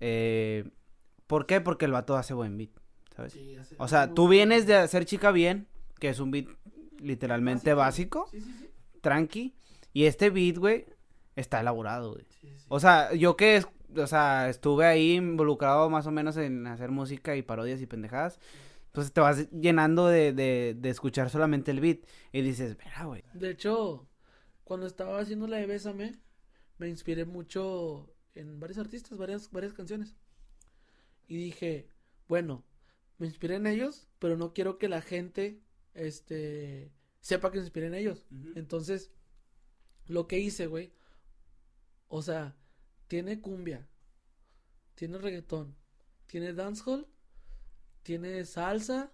Eh, ¿Por qué? Porque el vato hace buen beat, ¿sabes? Sí, hace- O sea, tú vienes de hacer chica bien, que es un beat literalmente básico, Sí, sí, sí. tranqui. Y este beat, güey, está elaborado, güey. O sea, yo que, es- o sea, estuve ahí involucrado más o menos en hacer música y parodias y pendejadas, pues te vas llenando de, de, de escuchar solamente el beat y dices, verá, güey. De hecho, cuando estaba haciendo la de Bésame, me inspiré mucho en varios artistas, varias, varias canciones. Y dije, bueno, me inspiré en ellos, pero no quiero que la gente, este, sepa que me inspiré en ellos. Entonces, lo que hice, güey, o sea, tiene cumbia, tiene reggaetón, tiene dancehall, tiene salsa,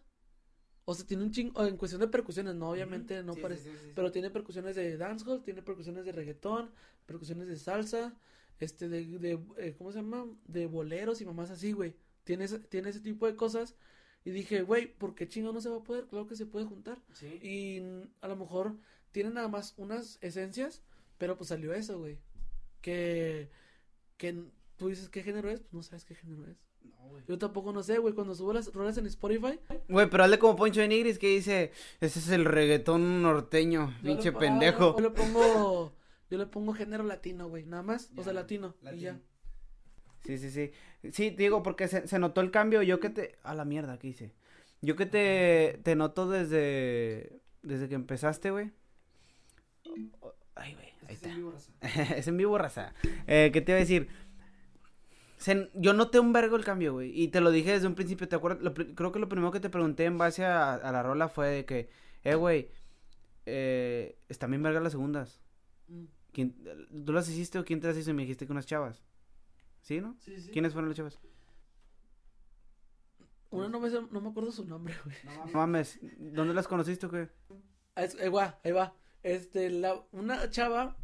o sea, tiene un chingo, en cuestión de percusiones, no, obviamente no parece, pero tiene percusiones de dancehall, tiene percusiones de reggaetón, percusiones de salsa, este, de, de eh, ¿cómo se llama? De boleros y mamás así, güey. Tiene ese, tiene ese tipo de cosas. Y dije, güey, ¿por qué chingo no se va a poder? Claro que se puede juntar. Y a lo mejor tiene nada más unas esencias, pero pues salió eso, güey. Que, que tú dices qué género es, pues no sabes qué género es. Yo tampoco no sé, güey. Cuando subo las rolas en Spotify, Güey, pero hazle como Poncho de Nigris que dice, ese es el reggaetón norteño, yo pinche ah, pendejo. Yo le pongo, yo le pongo género latino, güey. Nada más, o sea, Ya, latino. Y ya. Sí, sí, sí. Sí, te digo, porque se, se notó el cambio. Yo que te. A la mierda, ¿qué hice? Yo que te, te noto desde. Desde que empezaste, güey. Ay, güey. Ahí está. es en vivo, raza. Eh, ¿Qué te iba a decir? Se- yo noté un vergo el cambio, güey. Y te lo dije desde un principio, ¿te acuerdas? Lo creo que lo primero que te pregunté en base a, a la rola fue de que, eh, güey, eh, están bien verga las segundas. Mm, ¿Quién, ¿Tú las hiciste o quién te las hizo? Y me dijiste que unas chavas. ¿Sí, no? Sí, sí. ¿Quiénes fueron las chavas? Una no me, sé- no me acuerdo su nombre, güey. No mames, ¿dónde las conociste o qué? Ah, es- Ahí va, ahí va. Este, la, una chava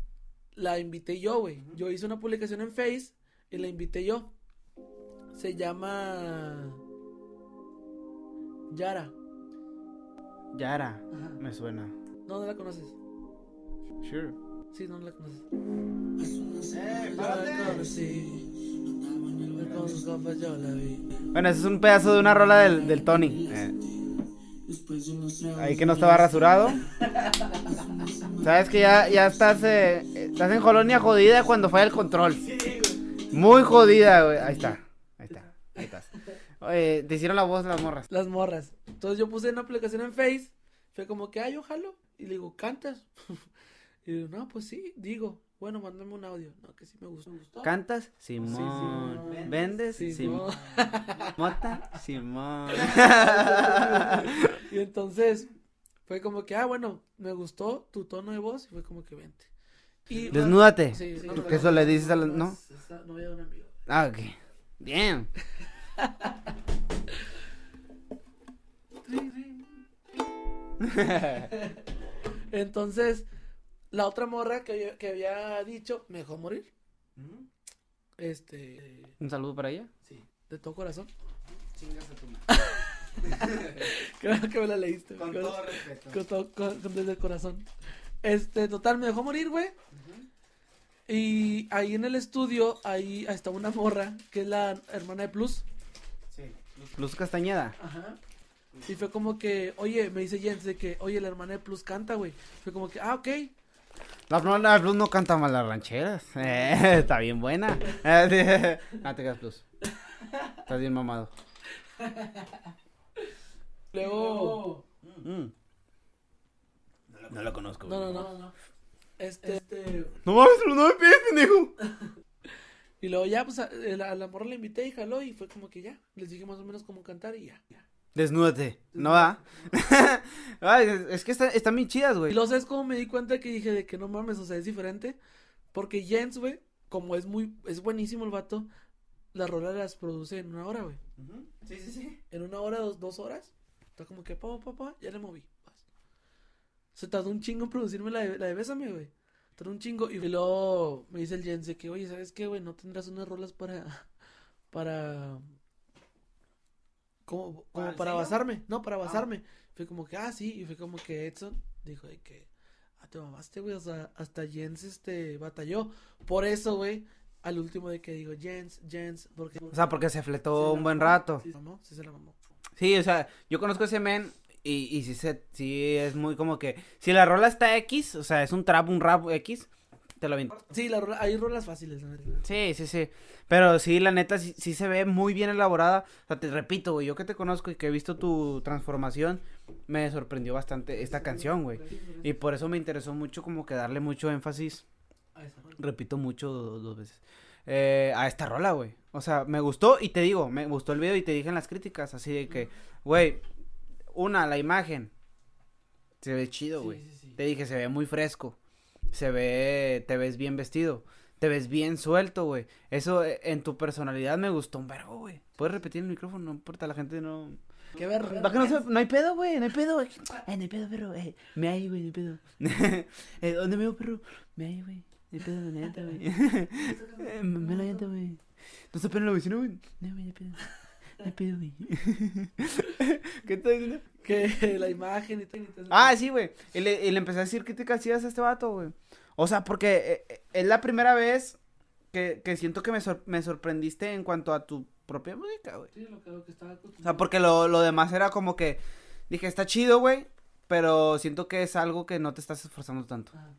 la invité yo, güey. Yo hice una publicación en Face y la invité yo. Se llama Yara. Yara, Ajá. me suena. No, no la conoces. Sure. Sí, no la conoces. Bueno, ese es un pedazo de una rola del, del Tony. Eh, ahí que no estaba rasurado. Sabes que ya, ya estás, eh, estás en colonia jodida cuando falla el control. Muy jodida, güey. Ahí está. Ahí está. Ahí estás. Te hicieron la voz las morras. Las morras. Entonces yo puse una aplicación en Face. Fue como que, ay, ojalá. Y le digo, ¿cantas? y digo, no, pues sí, digo. Bueno, mándame un audio. No, que sí me gustó. me gustó. ¿Cantas? Simón. Simón. ¿Vendes? Sí, Simón. ¿Mota? Simón. y entonces fue como que, ah, bueno, me gustó tu tono de voz y fue como que vente. Y, Desnúdate. Sí, sí, Porque eso le dices a la- ¿no? De un amigo. Ah, ok. Bien. Entonces, la otra morra que, había- que había dicho, me dejó morir. Este, Un saludo para ella. sí, de todo corazón. Chingas a tu Creo que me la leíste. Con todo respeto. con todo- con- con- desde el corazón. Este, total, me dejó morir, güey. Y ahí en el estudio, ahí está una morra, que es la hermana de Plus. Sí. Luz Castañeda. Ajá. Y fue como que, oye, me dice Jens de que, oye, la hermana de Plus canta, güey. Fue como que, ah, ok. La, la Plus no canta mal las rancheras. Eh, está bien buena. Eh. Ah, te quedas Plus. Estás bien mamado. Luego. Mm. No lo conozco. No, no, no. Este. este... No mames, no me pides, pendejo. Y luego ya, pues, a, a la morra le invité y jaló y fue como que ya. Les dije más o menos cómo cantar y ya. ya. Desnúdate. No va. Ay, es, que está- están bien chidas, Y güey. luego, ¿sabes cómo me di cuenta que dije de que no mames, o sea, es diferente? Porque Jens, güey, como es muy, es buenísimo el vato, las rolas las produce en una hora, güey. Sí, sí, sí. En una hora, dos, dos horas. Está como que, pa, pa, pa, ya le moví. Se tardó un chingo en producirme la de, la de Bésame, güey. Tardó un chingo. Y luego me dice el Jens de que, oye, ¿sabes qué, güey? ¿No tendrás unas rolas para, para, como, como ¿Para basarme? No, para basarme. Fue como que, ah, sí. Y fue como que Edson dijo de que, ah, te mamaste, güey. O sea, hasta Jens, este, batalló. Por eso, güey, al último de que digo, Jens, Jens, porque... O sea, porque se fletó un buen rato. Sí, se la mamó, sí o sea, yo conozco ese men y, y sí, se, sí es muy como que... Si la rola está X, o sea, es un trap, un rap X, te lo aviento. Sí, la rola- hay rolas fáciles, la verdad. Sí, sí, sí. Pero sí, la neta, sí, sí se ve muy bien elaborada. O sea, te repito, güey, yo que te conozco y que he visto tu transformación, me sorprendió bastante esta canción, güey. Y por eso me interesó mucho como que darle mucho énfasis, repito mucho do- dos veces, eh, a esta rola, güey. O sea, me gustó y te digo, me gustó el video y te dije en las críticas, así de que, güey, una, la imagen, se ve chido, güey. sí, sí. Te dije, se ve muy fresco. Se ve, te ves bien vestido. Te ves bien suelto, güey. Eso eh, en tu personalidad me gustó un vergo, güey. Puedes repetir el micrófono, no importa, la gente no. Qué ver. Va que no, se- no hay pedo, güey, no hay pedo. Ay, no hay pedo, perro, eh. Me hay, güey, no hay pedo. eh, ¿Dónde me veo, perro? Me hay, güey. No hay pedo, la neta, güey. Me la güey. ¿No está pena la vecina, güey? No, güey, no hay pedo. Hay pedo, güey. ¿Qué estás diciendo? Que la imagen y todo. y todo. Ah, sí, güey. Y le, y le empecé a decir críticas chidas a este vato, güey. O sea, porque eh, eh, es la primera vez que, que siento que me, sor- me sorprendiste en cuanto a tu propia música, güey. Sí, lo que, lo que estaba O sea, porque lo, lo demás era como que dije, está chido, güey, pero siento que es algo que no te estás esforzando tanto, Ajá.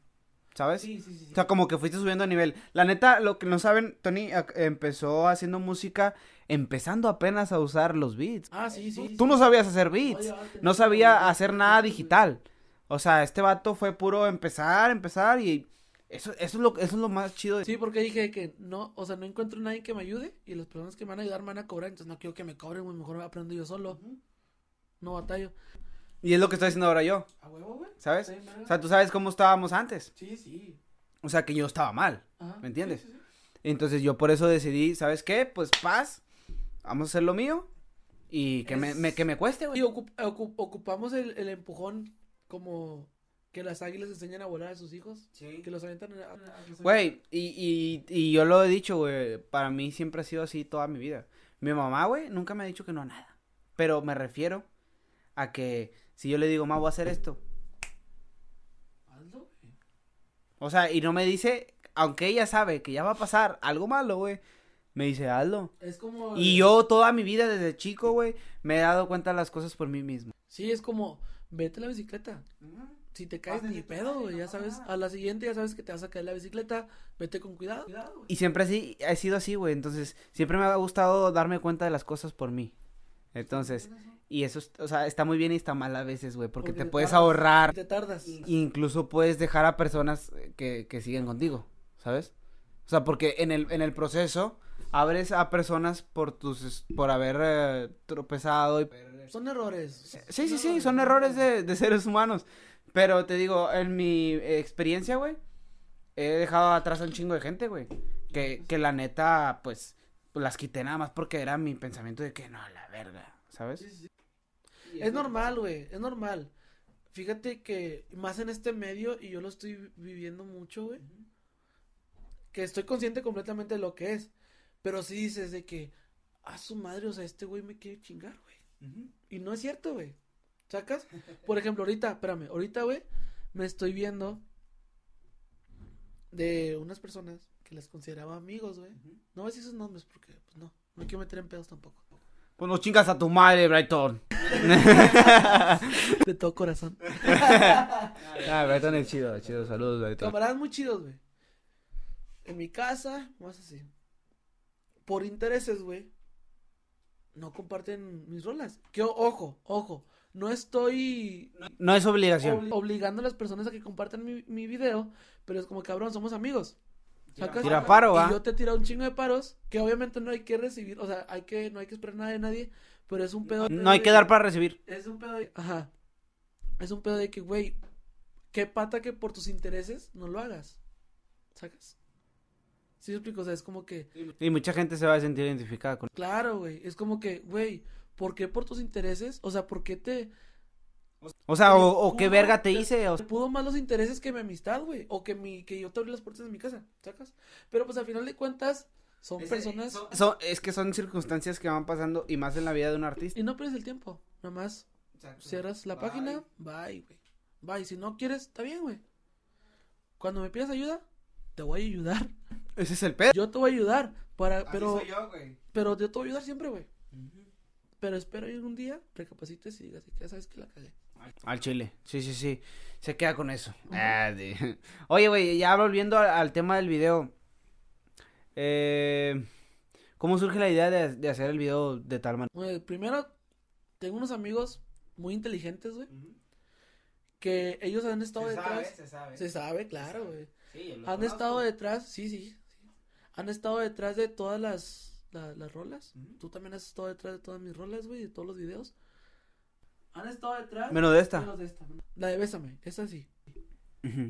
¿Sabes? Sí, sí, sí. O sea, como que fuiste subiendo a nivel. La neta, lo que no saben, Tony ac- empezó haciendo música empezando apenas a usar los beats. Ah, sí, sí. Tú no sabías hacer beats. No sabía hacer nada digital. O sea, este vato fue puro empezar, empezar y eso, eso, es, lo, eso es lo más chido. de- Sí, porque dije que no, o sea, no encuentro nadie que me ayude y las personas que me van a ayudar me van a cobrar, entonces no quiero que me cobren, mejor aprendo yo solo. No batallo. Y es lo que estoy haciendo ahora yo, ¿A huevo, güey? ¿sabes? Sí. O sea, tú sabes cómo estábamos antes. Sí, sí. O sea, que yo estaba mal. Ajá. ¿Me entiendes? Sí, sí, sí. Entonces yo por eso decidí, ¿sabes qué? Pues paz, vamos a hacer lo mío y que, me, Es- me- que me cueste, Y güey. ocup- ocup- ocupamos el, el empujón como que las águilas enseñan a volar a sus hijos. Que los avientan a... a- a- Güey, y, y, y yo lo he dicho, güey, para mí siempre ha sido así toda mi vida. Mi mamá, güey, nunca me ha dicho que no a nada. Pero me refiero a que si yo le digo, ma, voy a hacer esto. Hazlo, güey. O sea, y no me dice, aunque ella sabe que ya va a pasar algo malo, güey, me dice, hazlo. Es como... Y yo toda mi vida desde chico, güey, me he dado cuenta de las cosas por mí mismo. Sí, es como, vete a la bicicleta. Si te caes, ni pedo, güey, ya sabes. A la siguiente ya sabes que te vas a caer la bicicleta. Vete con cuidado. güey. Y siempre así, he sido así, güey. Entonces, siempre me ha gustado darme cuenta de las cosas por mí. Entonces, y eso, es- o sea, está muy bien y está mal a veces, güey, porque, Porque te te puedes tardas. ahorrar. Te tardas. Incluso puedes dejar a personas eh, que, que siguen contigo, ¿sabes? O sea, porque en el, en el proceso abres a personas por tus, por haber eh, tropezado y... Son errores. Sí, sí, sí, son errores de, de seres humanos. Pero te digo, en mi experiencia, güey, he dejado atrás a un chingo de gente, güey. Que, que la neta, pues, las quité nada más porque era mi pensamiento de que no, la verga, ¿sabes? Es normal, güey, es normal. Fíjate que más en este medio, y yo lo estoy vi- viviendo mucho, güey, que estoy consciente completamente de lo que es. Pero sí dices de que, a su madre, o sea, este güey me quiere chingar, güey. Y no es cierto, güey. ¿Sacas? Por ejemplo, ahorita, espérame, ahorita, güey, me estoy viendo de unas personas que las consideraba amigos, güey. No voy a decir sus nombres porque, pues no, no quiero meter en pedos tampoco. Pues no chingas a tu madre, Brighton. De todo corazón. ah, Brighton es chido, chido, saludos, Brighton. Camaradas muy chidos, güey. En mi casa, más así. Por intereses, güey. No comparten mis rolas. Que ojo, ojo. no estoy No es obligación. obli- obligando a las personas a que compartan mi, mi video, pero es como, cabrón, somos amigos. ¿Sacas? Tira paro, Y va. yo te he tirado un chingo de paros que obviamente no hay que recibir, o sea, hay que, no hay que esperar nada de nadie, pero es un pedo. No hay que dar para recibir. Es un pedo de. Ajá. Es un pedo de que, güey, qué pata que por tus intereses no lo hagas. ¿Sacas? Sí, explico, o sea, es como que, Y mucha gente se va a sentir identificada con. claro, güey, es como que, güey, ¿por qué por tus intereses? O sea, ¿por qué te. O sea, o, qué verga te hice. O... Te pudo más los intereses que mi amistad, güey, o que mi, que yo te abrí las puertas de mi casa, ¿sacas? Pero pues al final de cuentas, son personas. Son- es que son circunstancias que van pasando y más en la vida de un artista. Y no pierdes el tiempo, nada más cierras la Bye. página, bye, güey. Bye, si no quieres, está bien, güey. Cuando me pidas ayuda, te voy a ayudar. Ese es el pedo. Yo te voy a ayudar, para, pero, yo, güey. pero yo te voy a ayudar siempre, güey. Pero espero ir un día, recapacites y digas, ya sabes que la cagué. Al chile. Sí, sí, sí. Se queda con eso. Ah, de- Oye, güey, ya volviendo al, al tema del video. Eh, ¿Cómo surge la idea de, de hacer el video de tal manera? Primero, tengo unos amigos muy inteligentes, güey, que ellos han estado detrás. se sabe. Se sabe, claro, güey. Sí, Han conozco. estado detrás, sí, sí, sí. Han estado detrás de todas las, la- las rolas. Tú también has estado detrás de todas mis rolas, güey, de todos los videos. Han estado detrás. Menos de esta. menos de esta. La de Bésame, esa sí.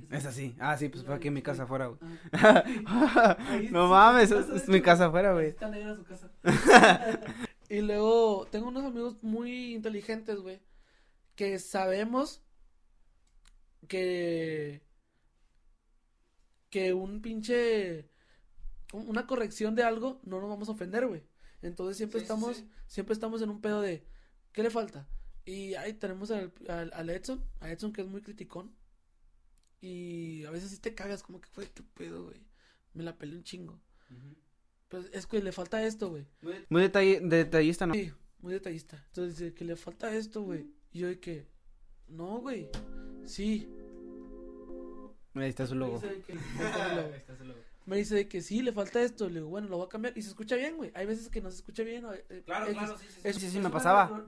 Es así. Ah, sí, pues fue aquí en mi casa afuera, güey. Ah. No mames, es, mi casa afuera, güey. Está negra su casa. y luego tengo unos amigos muy inteligentes, güey, que sabemos que que un pinche un- una corrección de algo no nos vamos a ofender, güey. Entonces siempre sí, estamos sí. siempre estamos en un pedo de ¿qué le falta? Y ahí tenemos al, al, al Edson, a Edson que es muy criticón. Y a veces sí te cagas como que fue, qué pedo, güey. Me la peleé un chingo. Pues es que le falta esto, güey. Muy detallista, ¿no? Sí, muy detallista. Entonces dice que le falta esto, güey. Y yo de que, no, güey. Sí. Ahí está su Me logo. dice de que, ahí está el logo. Me dice de que sí, le falta esto. Le digo, bueno, lo voy a cambiar. Y se escucha bien, güey. Hay veces que no se escucha bien. o, eh, X. sí, sí. Es- sí, es sí, me pasaba.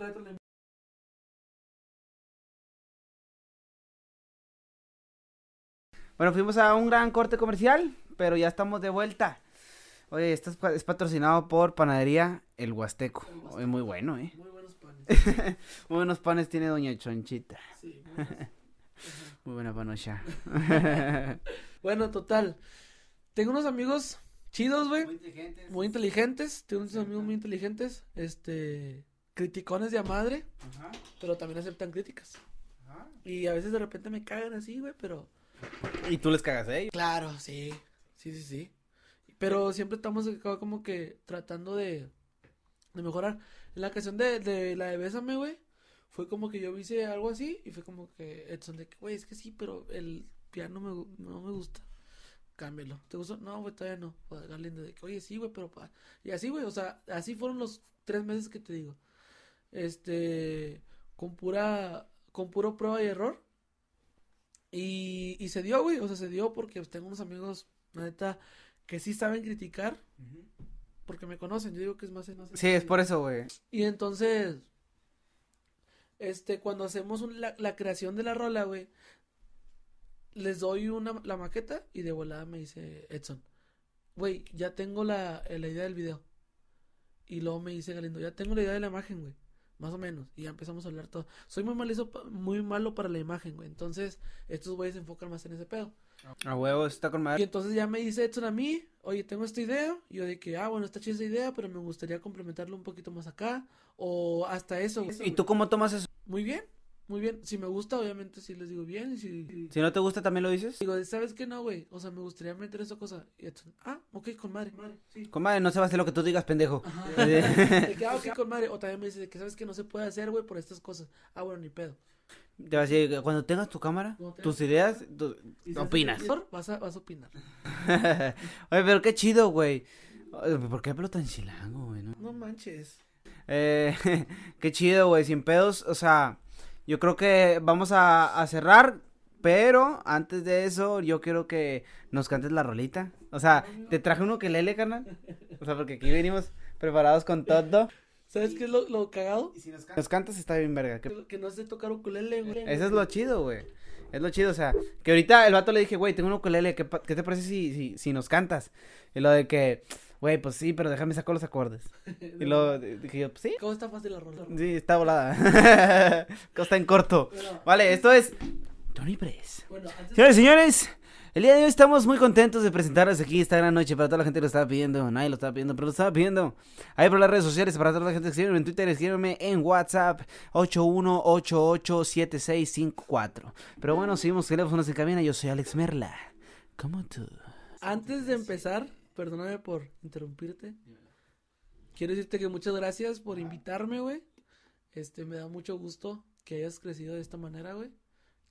Bueno, fuimos a un gran corte comercial, pero ya estamos de vuelta. Oye, esto es, pa- es patrocinado por Panadería El Huasteco. El Huasteco. Oye, muy bueno, ¿eh? Muy buenos panes. Muy buenos panes tiene Doña Chonchita. Sí, muy. Ajá. Muy buena panocha. Bueno, total. Tengo unos amigos chidos, güey. inteligentes. Muy inteligentes. Tengo unos amigos muy inteligentes. Este. Criticones de a madre. Pero también aceptan críticas. Y a veces de repente me cagan así, güey, pero. Y tú les cagas, ¿eh? Claro, sí. Sí, sí, sí. Pero siempre estamos como que tratando de. Mejorar. En la canción de, la de Bésame, güey. Fue como que yo hice algo así. Y fue como que Edson de que, güey, es que sí, pero el piano me, no me gusta. Cámbialo. ¿Te gustó? No, güey, todavía no. Galindo de que, oye, sí, güey, pero. Y así, güey, o sea, así fueron los tres meses que te digo. Este. Con pura. Con puro prueba y error. Y, y se dio, güey. O sea, se dio porque pues, tengo unos amigos, la neta, que sí saben criticar. Porque me conocen. Yo digo que es más en Sí, es por eso, güey. y entonces, este, cuando hacemos un- la, la creación de la rola, güey, les doy una, la maqueta y de volada me dice Edson, güey, ya tengo la, eh, la idea del video. Y luego me dice Galindo, ya tengo la idea de la imagen, güey. Más o menos. Y ya empezamos a hablar todo. Soy muy malo, muy malo para la imagen, güey. Entonces, estos güeyes se enfocan más en ese pedo. A huevo, está con Y madre. entonces ya me dice Edson a mí, oye, tengo esta idea. Y yo de que, ah, bueno, está chida esa idea, pero me gustaría complementarlo un poquito más acá. O hasta eso. güey. ¿Y tú cómo tomas eso? Muy bien, muy bien. Si me gusta, obviamente sí les digo bien. Y si Si no te gusta, ¿también lo dices? digo, ¿sabes qué? No, güey. O sea, me gustaría meter esa cosa. Y ah, ok, con madre. sí. Con madre, no se va a hacer lo que tú digas, pendejo. Ajá. De que, ah, ok, con madre. O también me dice de que, ¿sabes que No se puede hacer, güey, por estas cosas. Ah, bueno, ni pedo. Te vas a decir, cuando tengas tu cámara, tus tu ideas, si opinas. Vas a, vas a opinar. Oye, pero qué chido, güey. ¿Por qué hablo tan chilango, güey? no? No manches. Eh, qué chido, güey, sin pedos. O sea, yo creo que vamos a, a cerrar, pero antes de eso, yo quiero que nos cantes la rolita. O sea, te traje uno que lele, carnal. O sea, porque aquí venimos preparados con todo. ¿Sabes qué es lo, lo cagado? Y si nos, cantas está bien verga. Que, que no sé tocar ukulele, güey. Eso es lo chido, güey. Es lo chido, o sea, que ahorita el vato le dije, güey, tengo un ukulele, ¿qué, ¿qué te parece si, si, si nos cantas? Y lo de que, güey, pues sí, pero déjame sacar los acordes. y luego dije yo, pues sí. ¿Cómo está fácil la rola? Sí, está volada. ¿Cómo está en corto? vale, esto es Tony Press. Bueno, antes... Señores, señores, el día de hoy estamos muy contentos de presentarles aquí esta gran noche para toda la gente que lo estaba pidiendo. Nadie lo estaba pidiendo, pero lo estaba pidiendo. Ahí por las redes sociales, para toda la gente que escribe en Twitter, escríbeme en WhatsApp 81887654. Pero bueno, seguimos teléfonos en cabina. Yo soy Alex Merla. ¿Cómo tú? Antes de empezar, perdóname por interrumpirte. Quiero decirte que muchas gracias por invitarme, güey. Este, me da mucho gusto que hayas crecido de esta manera, güey.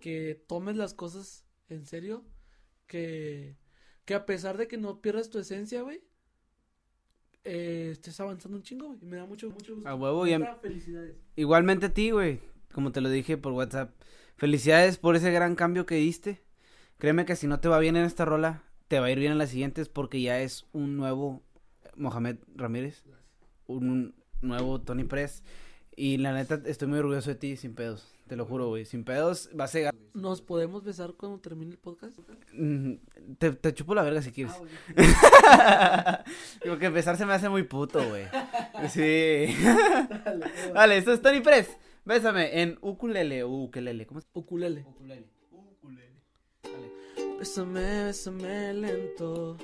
Que tomes las cosas en serio que, que a pesar de que no pierdas tu esencia, güey, eh, estés avanzando un chingo, güey. Me da mucho, mucho gusto. A huevo, y felicidades. Igualmente a ti, güey. Como te lo dije por WhatsApp. Felicidades por ese gran cambio que diste. Créeme que si no te va bien en esta rola, te va a ir bien en las siguientes porque ya es un nuevo Mohamed Ramírez. Un nuevo Tony Press. Y la neta, estoy muy orgulloso de ti, sin pedos. Te lo juro, güey. Sin pedos, va a ser. ¿Nos podemos besar cuando termine el podcast? Mm, te, te chupo la verga si quieres. Digo que besar se me hace muy puto, güey. Sí. Dale, esto es Tony Press. Bésame en ukulele o ukulele. ¿Cómo es? Ukulele. Ukulele. Bésame, bésame lento.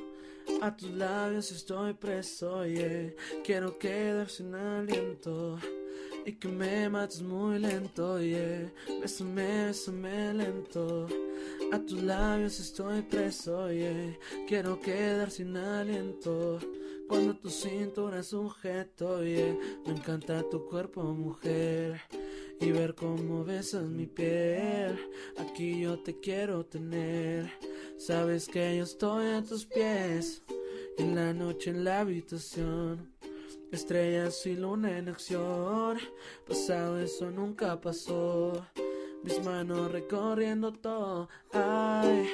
A tus labios estoy preso, yeah. Quiero quedar sin aliento y que me mates muy lento, yeah. Bésame, bésame lento. A tus labios estoy preso, yeah. Quiero quedar sin aliento. Cuando tu cintura es sujeto, yeah. Me encanta tu cuerpo, mujer. Y ver cómo besas mi piel. Aquí yo te quiero tener. Sabes que yo estoy a tus pies. En la noche en la habitación Estrellas y luna en acción. Pasado eso nunca pasó. Mis manos recorriendo todo. Ay,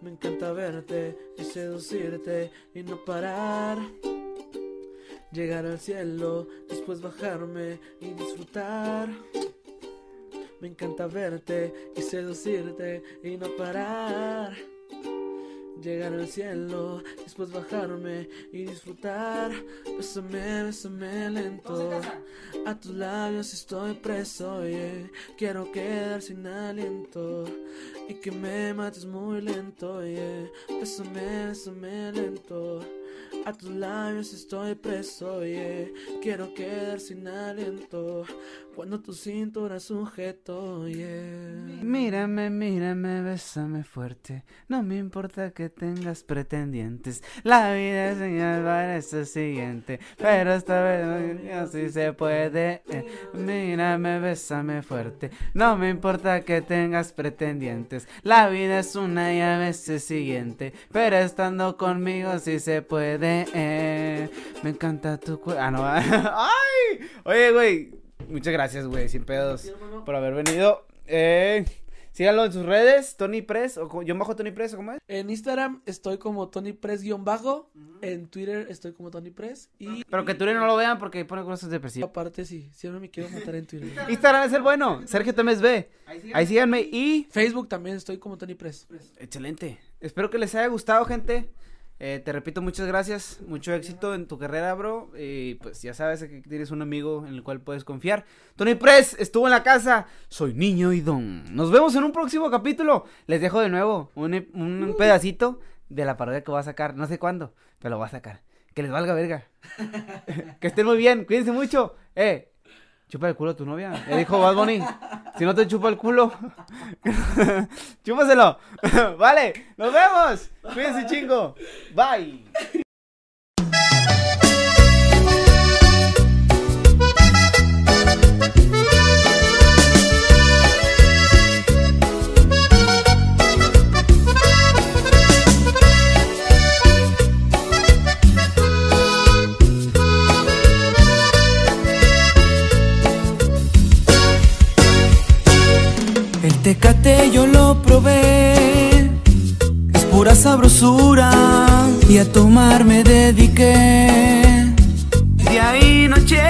me encanta verte y seducirte y no parar. Llegar al cielo, después bajarme y disfrutar. Me encanta verte y seducirte y no parar llegar al cielo, después bajarme y disfrutar. Bésame, bésame lento. A tus labios estoy preso, yeah. Quiero quedar sin aliento y que me mates muy lento, yeah. Bésame, bésame lento. A tus labios estoy preso, yeah. Quiero quedar sin aliento cuando tu cintura sujeto, yeah. Mírame, mírame, bésame fuerte. No me importa que tengas pretendientes. La vida es señal para eso siguiente. Pero esta vez así se puede. Mírame, bésame fuerte. No me importa que tengas pretendientes. La vida es una y a veces siguiente. Pero estando conmigo sí se puede. Me encanta tu cuerpo. Ah, no. ¡Ay! Oye, güey. Muchas gracias, güey. Sin pedos. Por haber venido. Eh. Síganlo en sus redes, Tony Press, o yo bajo Tony Press, ¿cómo es? En Instagram estoy como Tony Press-bajo, en Twitter estoy como Tony Press y... Pero que Twitter no lo vean porque pone cosas depresivas. Aparte sí, siempre me quiero matar en Twitter. Instagram es el bueno, Sergio Temes B, ahí síganme y... Facebook también estoy como Tony Press. Excelente, espero que les haya gustado gente. Eh, te repito, muchas gracias, mucho éxito en tu carrera, bro. Y pues ya sabes que tienes un amigo en el cual puedes confiar. Tony Press estuvo en la casa. Soy niño y don. Nos vemos en un próximo capítulo. Les dejo de nuevo un, un pedacito de la parodia que voy a sacar. No sé cuándo, pero lo voy a sacar. Que les valga verga. que estén muy bien, cuídense mucho. Eh, chupa el culo a tu novia. Le dijo Bad Bunny. Si no te chupa el culo, chúpaselo. vale, nos vemos. Cuídense chingo. Bye. tecate yo lo probé, es pura sabrosura y a tomar me dediqué. De ahí noche